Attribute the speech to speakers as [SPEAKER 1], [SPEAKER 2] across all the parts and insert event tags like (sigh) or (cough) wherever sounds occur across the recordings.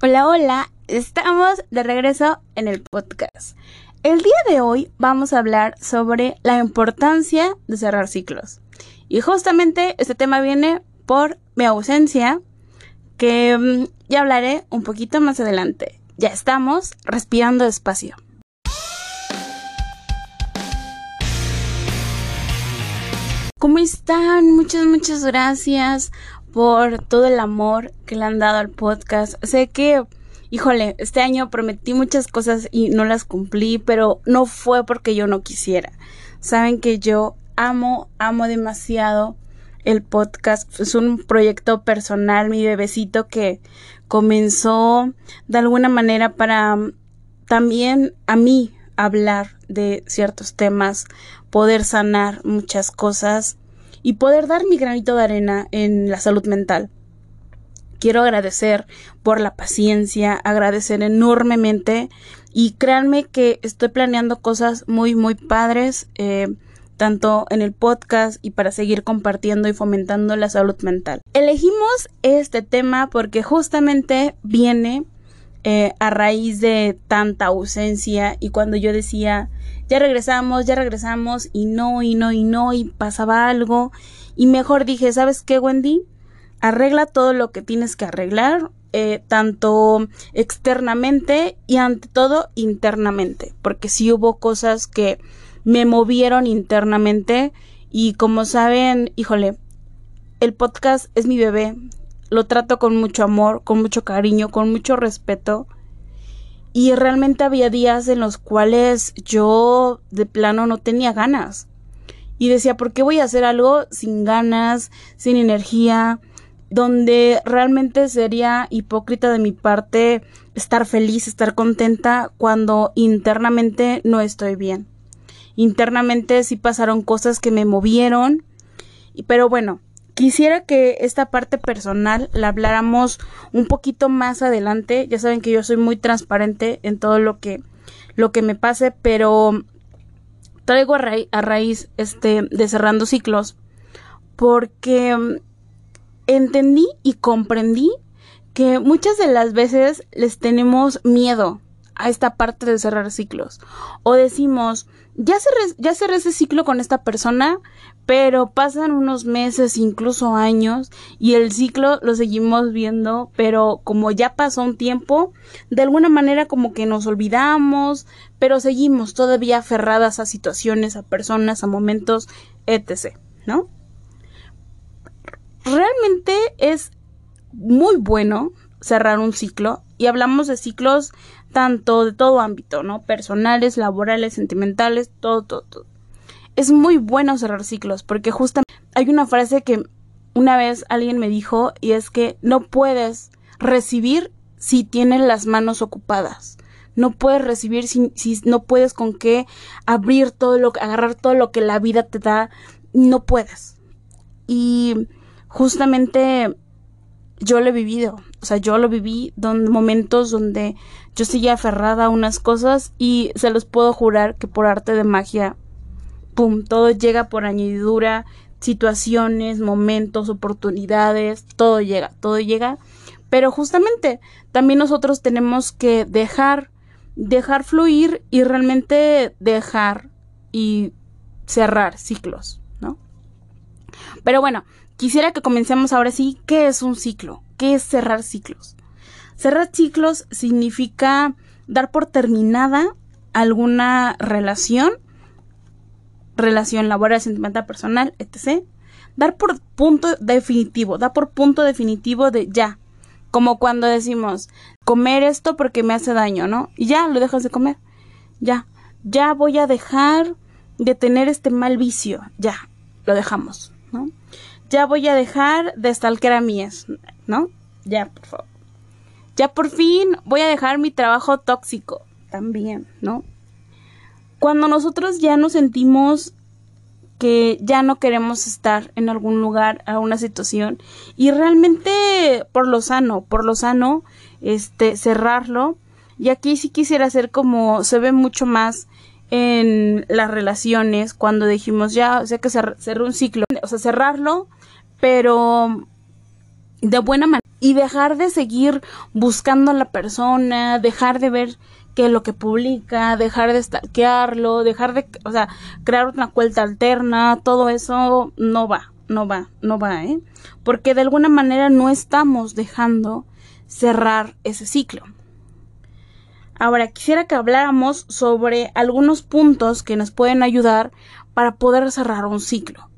[SPEAKER 1] Hola, hola, estamos de regreso en el podcast. El día de hoy vamos a hablar sobre la importancia de cerrar ciclos. Y justamente este tema viene por mi ausencia, que mm, ya hablaré un poquito más adelante. Ya estamos respirando despacio. ¿Cómo están? Muchas, muchas gracias por todo el amor que le han dado al podcast. Sé que, híjole, este año prometí muchas cosas y no las cumplí, pero no fue porque yo no quisiera. Saben que yo amo, amo demasiado el podcast. Es un proyecto personal, mi bebecito que comenzó de alguna manera para mm, también a mí hablar de ciertos temas, poder sanar muchas cosas y poder dar mi granito de arena en la salud mental. Quiero agradecer por la paciencia, agradecer enormemente y créanme que estoy planeando cosas muy, muy padres, eh, tanto en el podcast y para seguir compartiendo y fomentando la salud mental. Elegimos este tema porque justamente viene eh, a raíz de tanta ausencia y cuando yo decía ya regresamos, ya regresamos y no, y no, y no, y pasaba algo. Y mejor dije, ¿sabes qué, Wendy? Arregla todo lo que tienes que arreglar, eh, tanto externamente y ante todo internamente, porque sí hubo cosas que me movieron internamente y como saben, híjole, el podcast es mi bebé, lo trato con mucho amor, con mucho cariño, con mucho respeto y realmente había días en los cuales yo de plano no tenía ganas. Y decía, ¿por qué voy a hacer algo sin ganas, sin energía? Donde realmente sería hipócrita de mi parte estar feliz, estar contenta cuando internamente no estoy bien. Internamente sí pasaron cosas que me movieron. Pero bueno, Quisiera que esta parte personal la habláramos un poquito más adelante. Ya saben que yo soy muy transparente en todo lo que, lo que me pase, pero traigo a, raíz este, de cerrando ciclos porque mm, entendí y comprendí que muchas de las veces les tenemos miedo a esta parte de cerrar ciclos. O decimos, ya cerré, ya cerré ese ciclo con esta persona, pero pasan unos meses, incluso años, y el ciclo lo seguimos viendo, pero como ya pasó un tiempo, de alguna manera como que nos olvidamos, pero seguimos todavía aferradas a situaciones, a personas, a momentos, etc. ¿No? Realmente es muy bueno cerrar un ciclo y hablamos de ciclos tanto de todo ámbito, ¿no? Personales, laborales, sentimentales, todo, todo, todo. Es muy bueno cerrar ciclos porque justamente hay una frase que una vez alguien me dijo y es que no puedes recibir si tienes las manos ocupadas. No puedes recibir si, si no puedes con qué abrir todo lo que, agarrar todo lo que la vida te da. No puedes. Y justamente yo lo he vivido. O sea, yo lo viví en momentos donde yo seguía aferrada a unas cosas y se los puedo jurar que por arte de magia, pum, todo llega por añadidura, situaciones, momentos, oportunidades, todo llega, todo llega. Pero justamente también nosotros tenemos que dejar, dejar fluir y realmente dejar y cerrar ciclos, ¿no? Pero bueno, quisiera que comencemos ahora sí, ¿qué es un ciclo? ¿Qué es cerrar ciclos? Cerrar ciclos significa dar por terminada alguna relación, relación laboral, sentimental, personal, etc. Dar por punto definitivo, dar por punto definitivo de ya. Como cuando decimos, comer esto porque me hace daño, ¿no? Y ya lo dejas de comer. Ya. Ya voy a dejar de tener este mal vicio. Ya. Lo dejamos, ¿no? Ya voy a dejar de stalker a mías, ¿no? Ya, por favor ya por fin voy a dejar mi trabajo tóxico también, ¿no? Cuando nosotros ya nos sentimos que ya no queremos estar en algún lugar, a una situación, y realmente por lo sano, por lo sano, este, cerrarlo. Y aquí sí quisiera hacer como se ve mucho más en las relaciones cuando dijimos ya, o sea que cerró un ciclo, o sea, cerrarlo, pero de buena manera y dejar de seguir buscando a la persona, dejar de ver que lo que publica, dejar de stalkearlo, dejar de, o sea, crear una cuenta alterna, todo eso no va, no va, no va, ¿eh? Porque de alguna manera no estamos dejando cerrar ese ciclo. Ahora, quisiera que habláramos sobre algunos puntos que nos pueden ayudar para poder cerrar un ciclo.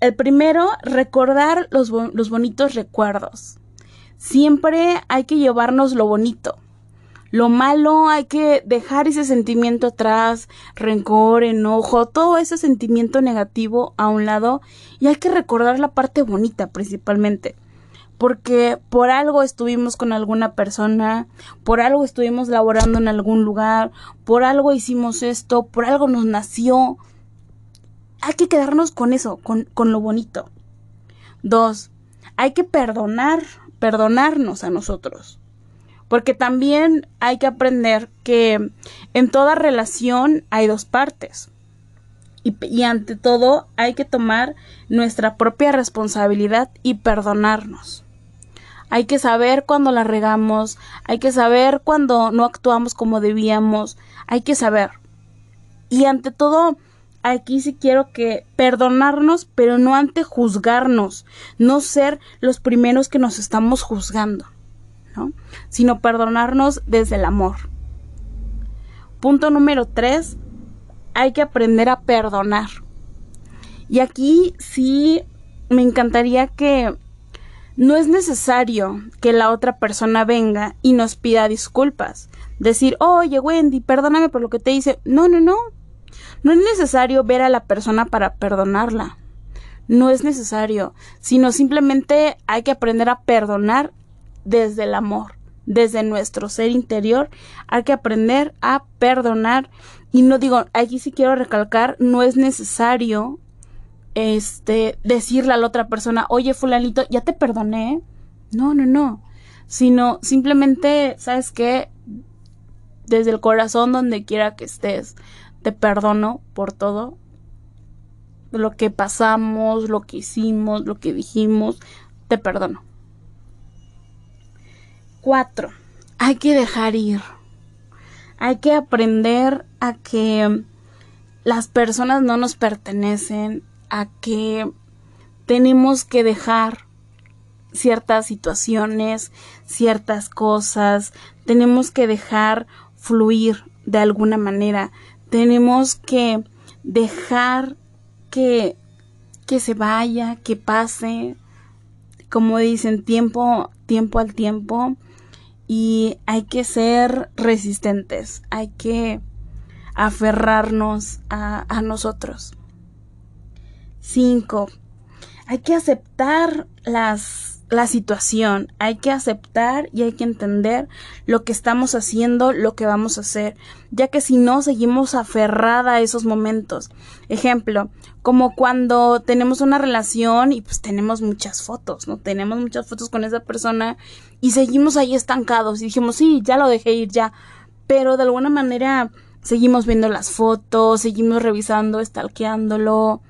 [SPEAKER 1] El primero, recordar los, los bonitos recuerdos. Siempre hay que llevarnos lo bonito. Lo malo hay que dejar ese sentimiento atrás, rencor, enojo, todo ese sentimiento negativo a un lado y hay que recordar la parte bonita principalmente. Porque por algo estuvimos con alguna persona, por algo estuvimos laborando en algún lugar, por algo hicimos esto, por algo nos nació. Hay que quedarnos con eso, con, con lo bonito. Dos, hay que perdonar, perdonarnos a nosotros porque también hay que aprender que en toda relación hay dos partes. Y, ante todo hay que tomar nuestra propia responsabilidad y perdonarnos. Hay que saber cuando la regamos, hay que saber cuando no actuamos como debíamos, hay que saber. Y ante todo, aquí sí quiero que perdonarnos, pero no ante juzgarnos, no ser los primeros que nos estamos juzgando sino perdonarnos desde el amor. Punto número tres, hay que aprender a perdonar. Y aquí sí me encantaría que no es necesario que la otra persona venga y nos pida disculpas. Decir, oye Wendy, perdóname por lo que te hice. No, no, no. No es necesario ver a la persona para perdonarla. No es necesario, sino simplemente hay que aprender a perdonar desde el amor, desde nuestro ser interior. Hay que aprender a perdonar. Y no digo, aquí sí quiero recalcar, no es necesario este decirle a la otra persona, oye fulanito, ya te perdoné. No, no, no. Sino simplemente, ¿sabes qué? Desde el corazón, donde quiera que estés, te perdono por todo. Lo que pasamos, lo que hicimos, lo que dijimos, te perdono. Cuatro, hay que dejar ir. Hay que aprender a que las personas no nos pertenecen, a que tenemos que dejar ciertas situaciones, ciertas cosas, tenemos que dejar fluir de alguna manera, tenemos que dejar que, que se vaya, que pase, como dicen, tiempo, tiempo al tiempo, y hay que ser resistentes, hay que aferrarnos a, a nosotros. Cinco, hay que aceptar las la situación, hay que aceptar y hay que entender lo que estamos haciendo, lo que vamos a hacer, ya que si no seguimos aferrada a esos momentos. Ejemplo, como cuando tenemos una relación y pues tenemos muchas fotos, ¿no? Tenemos muchas fotos con esa persona y seguimos ahí estancados y dijimos, sí, ya lo dejé ir ya, pero de alguna manera seguimos viendo las fotos, seguimos revisando, stalkeándolo.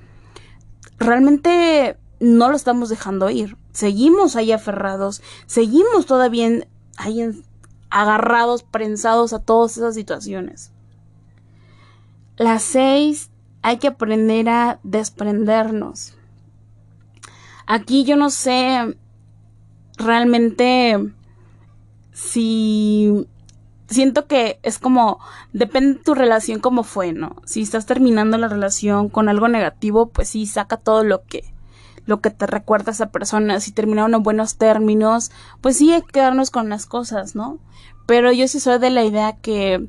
[SPEAKER 1] Realmente no lo estamos dejando ir seguimos ahí aferrados, seguimos todavía ahí agarrados, prensados a todas esas situaciones. Las seis, hay que aprender a desprendernos. Aquí yo no sé realmente si siento que es como depende de tu relación cómo fue, ¿no? Si estás terminando la relación con algo negativo, pues sí, saca todo lo que lo que te recuerda a esa persona, si terminaron en buenos términos, pues sí hay que quedarnos con las cosas, ¿no? Pero yo sí soy de la idea que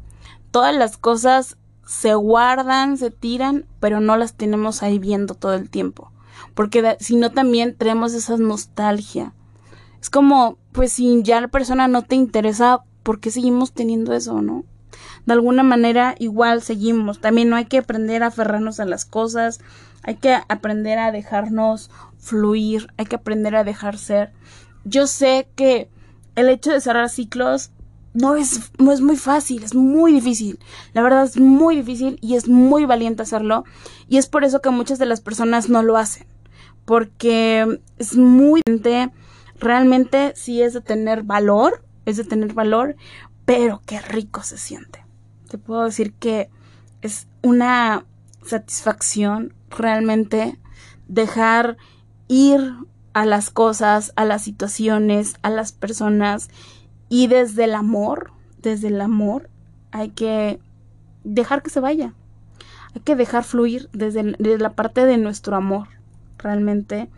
[SPEAKER 1] todas las cosas se guardan, se tiran, pero no las tenemos ahí viendo todo el tiempo. Porque si no también tenemos esa nostalgia. Es como, pues si ya la persona no te interesa, ¿por qué seguimos teniendo eso, no? De alguna manera igual seguimos. También no hay que aprender a aferrarnos a las cosas, hay que aprender a dejarnos fluir, hay que aprender a dejar ser. Yo sé que el hecho de cerrar ciclos no es, no es muy fácil, es muy difícil. La verdad es muy difícil y es muy valiente hacerlo. Y es por eso que muchas de las personas no lo hacen. Porque es muy Realmente sí es de tener valor, es de tener valor, pero qué rico se siente. Te puedo decir que es una satisfacción realmente dejar ir a las cosas, a las situaciones, a las personas y desde el amor, desde el amor hay que dejar que se vaya. Hay que dejar fluir desde, desde la parte de nuestro amor, realmente.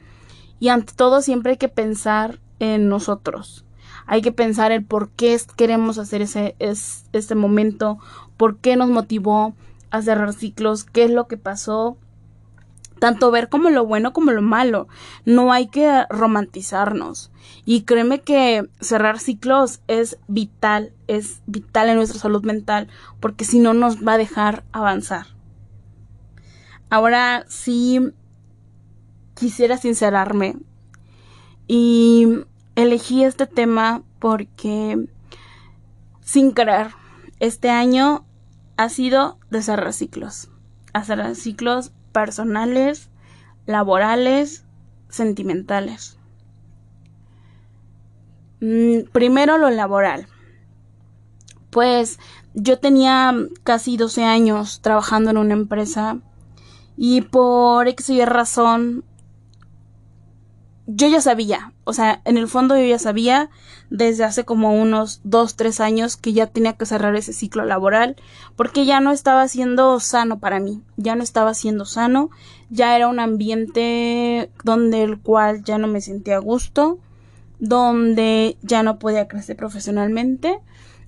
[SPEAKER 1] Y ante todo siempre hay que pensar en nosotros. Hay que pensar el por qué queremos hacer ese, es, este momento, por qué nos motivó a cerrar ciclos, qué es lo que pasó. Tanto ver como lo bueno como lo malo. No hay que romantizarnos. Y créeme que cerrar ciclos es vital, es vital en nuestra salud mental, porque si no nos va a dejar avanzar. Ahora sí quisiera sincerarme y elegí este tema porque sin querer este año ha sido de cerrar ciclos, cerrar ciclos personales, laborales, sentimentales. Mm, primero lo laboral. Pues yo tenía casi 12 años trabajando en una empresa y por X y razón yo ya sabía, o sea, en el fondo yo ya sabía desde hace como unos dos, tres años que ya tenía que cerrar ese ciclo laboral porque ya no estaba siendo sano para mí, ya no estaba siendo sano, ya era un ambiente donde el cual ya no me sentía a gusto, donde ya no podía crecer profesionalmente.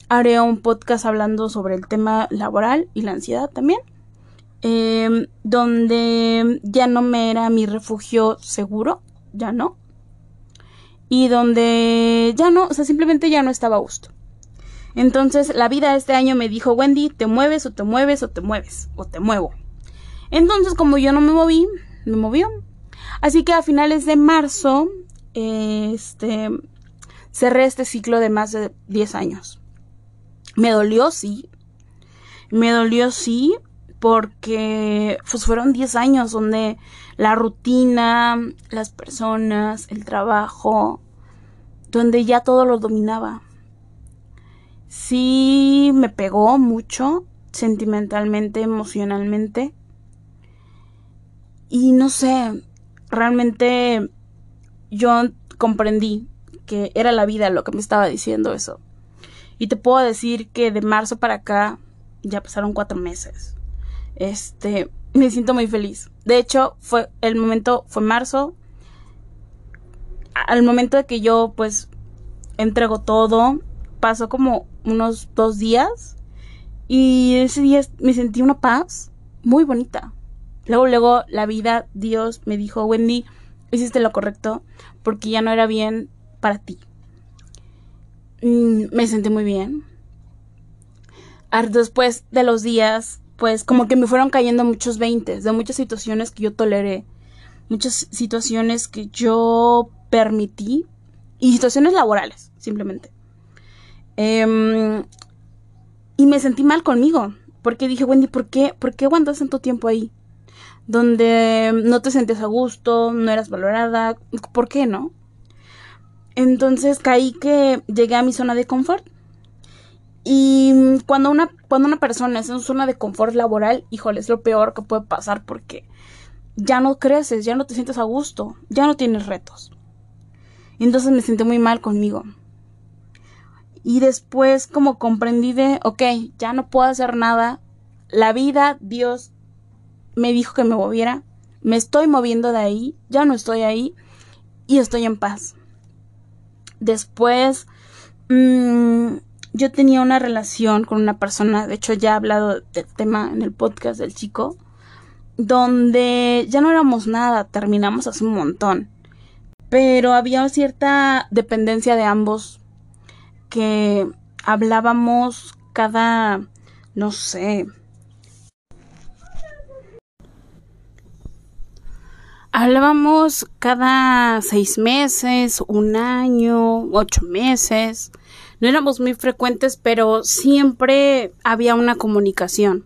[SPEAKER 1] Haré un podcast hablando sobre el tema laboral y la ansiedad también. Em, donde ya no me era mi refugio seguro, ya no. Y donde ya no, o sea, simplemente ya no estaba a gusto. Entonces la vida este año me dijo, Wendy, te mueves o te mueves o te mueves o te muevo. Entonces como yo no me moví, me movió. Así que a finales de marzo, este, cerré este ciclo de más de 10 años. Me dolió, sí. Me dolió, sí, porque pues, fueron 10 años donde la rutina, las personas, el trabajo, donde ya todo lo dominaba. Sí me pegó mucho sentimentalmente, emocionalmente. Y no sé, realmente yo comprendí que era la vida lo que me estaba diciendo eso. Y te puedo decir que de marzo para acá ya pasaron cuatro meses. Este, me siento muy feliz. De hecho, fue el momento, fue marzo. Al momento de que yo, pues, entrego todo, pasó como unos dos días. Y ese día me sentí una paz muy bonita. Luego, luego, la vida, Dios me dijo, Wendy, hiciste lo correcto porque ya no era bien para ti. Mm, me sentí muy bien. Después de los días pues como que me fueron cayendo muchos veintes de muchas situaciones que yo toleré, muchas situaciones que yo permití y situaciones laborales, simplemente. Em, y me sentí mal conmigo, porque dije, Wendy, ¿por qué, ¿por qué aguantas tanto tiempo ahí? Donde no te sientes a gusto, no eras valorada, ¿por qué no? Entonces caí que llegué a mi zona de confort y cuando una, cuando una persona es en zona de confort laboral, híjole, es lo peor que puede pasar porque ya no creces, ya no te sientes a gusto, ya no tienes retos. Y entonces me sentí muy mal conmigo. Y después como comprendí de, ok, ya no puedo hacer nada. La vida, Dios me dijo que me moviera. Me estoy moviendo de ahí, ya no estoy ahí y estoy en paz. Después... Mmm, yo tenía una relación con una persona, de hecho ya he hablado del tema en el podcast del chico, donde ya no éramos nada, terminamos hace un montón. Pero había cierta dependencia de ambos que hablábamos cada, no sé, hablábamos cada seis meses, un año, ocho meses no éramos muy frecuentes, pero siempre había una comunicación.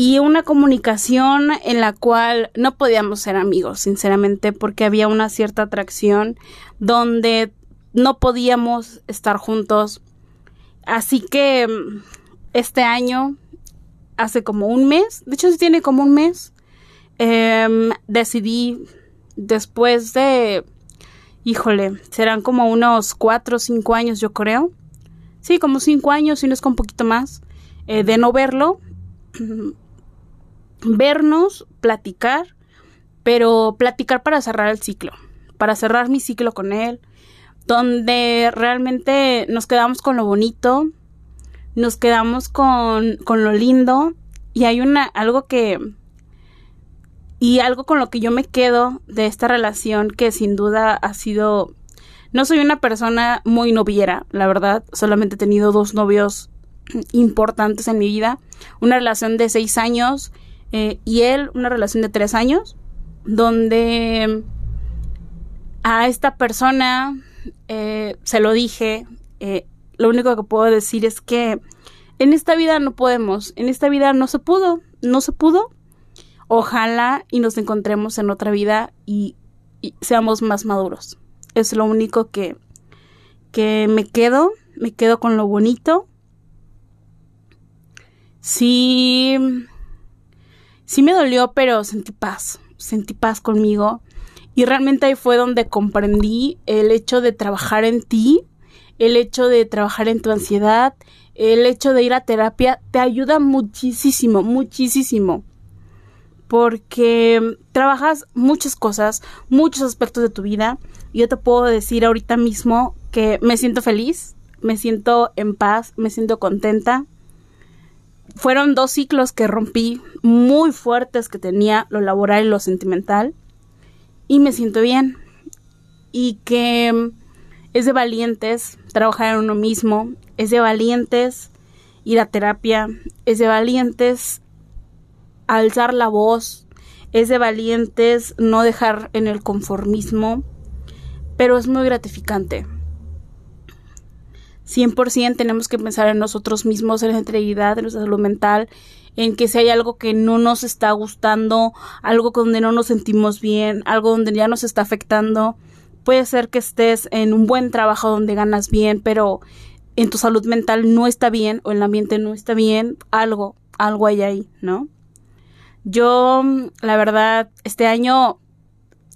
[SPEAKER 1] y una comunicación en la cual no podíamos ser amigos, sinceramente, porque había una cierta atracción donde no podíamos estar juntos. Así que mm, este año, hace como un mes, de hecho tiene como un mes, em, decidí después de, híjole, serán como unos cuatro o cinco años yo creo. Sí, como cinco años, si no es con un poquito más, eh, de no verlo (clears throat) vernos, platicar, pero platicar para cerrar el ciclo, para cerrar mi ciclo con él, donde realmente nos quedamos con lo bonito, nos quedamos con, con lo lindo y hay una algo que y algo con lo que yo me quedo de esta relación que sin duda ha sido no soy una persona muy noviera, la verdad, solamente he tenido dos novios importantes en mi vida, una relación de seis años eh, y él una relación de tres años, donde a esta persona eh, se lo dije, eh, lo único que puedo decir es que en esta vida no podemos, en esta vida no se pudo, no se pudo. Ojalá y nos encontremos en otra vida y, seamos más maduros. Es lo único que, que me quedo, me quedo con lo bonito. Sí, sí me dolió, pero sentí paz, sentí paz conmigo. Y realmente ahí fue donde comprendí el hecho de trabajar en ti, el hecho de trabajar en tu ansiedad, el hecho de ir a terapia, te ayuda muchísimo, muchísimo. Porque trabajas muchas cosas, muchos aspectos de tu vida. Yo te puedo decir ahorita mismo que me siento feliz, me siento en paz, me siento contenta fueron dos ciclos que rompí muy fuertes que tenía lo laboral y lo sentimental y me siento bien y que es de valientes trabajar en uno mismo, es de valientes ir a terapia, es de valientes alzar la voz, es de valientes no dejar en el conformismo, pero es muy gratificante 100% tenemos que pensar en nosotros mismos, en la integridad, en nuestra salud mental, en que si hay algo que no nos está gustando, algo donde no nos sentimos bien, algo donde ya nos está afectando, puede ser que estés en un buen trabajo donde ganas bien, pero en tu salud mental no está bien o el ambiente no está bien, algo, algo hay ahí, ¿no? Yo, la verdad, este año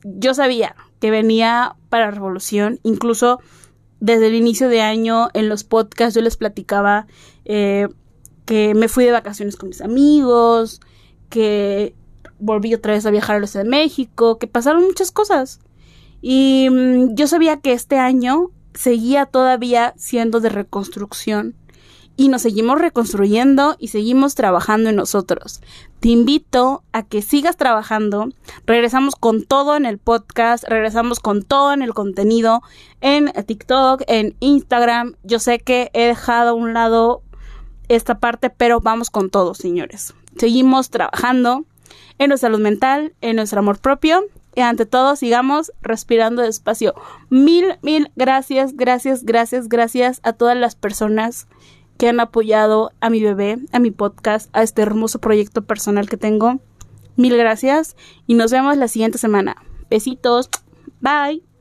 [SPEAKER 1] yo sabía que venía para revolución, incluso desde el inicio de año en los podcasts yo les platicaba eh, que me fui de vacaciones con mis amigos, que volví otra vez a viajar a los de México, que pasaron muchas cosas. Y mm, yo sabía que este año seguía todavía siendo de reconstrucción y nos seguimos reconstruyendo y seguimos trabajando en nosotros. Te invito a que sigas trabajando. Regresamos con todo en el podcast, regresamos con todo en el contenido, en TikTok, en Instagram. Yo sé que he dejado a un lado esta parte, pero vamos con todo, señores. Seguimos trabajando en nuestra salud mental, en nuestro amor propio y ante todo sigamos respirando despacio. Mil, mil gracias, gracias, gracias, gracias a todas las personas que han apoyado a mi bebé, a mi podcast, a este hermoso proyecto personal que tengo. Mil gracias y nos vemos la siguiente semana. Besitos. Bye.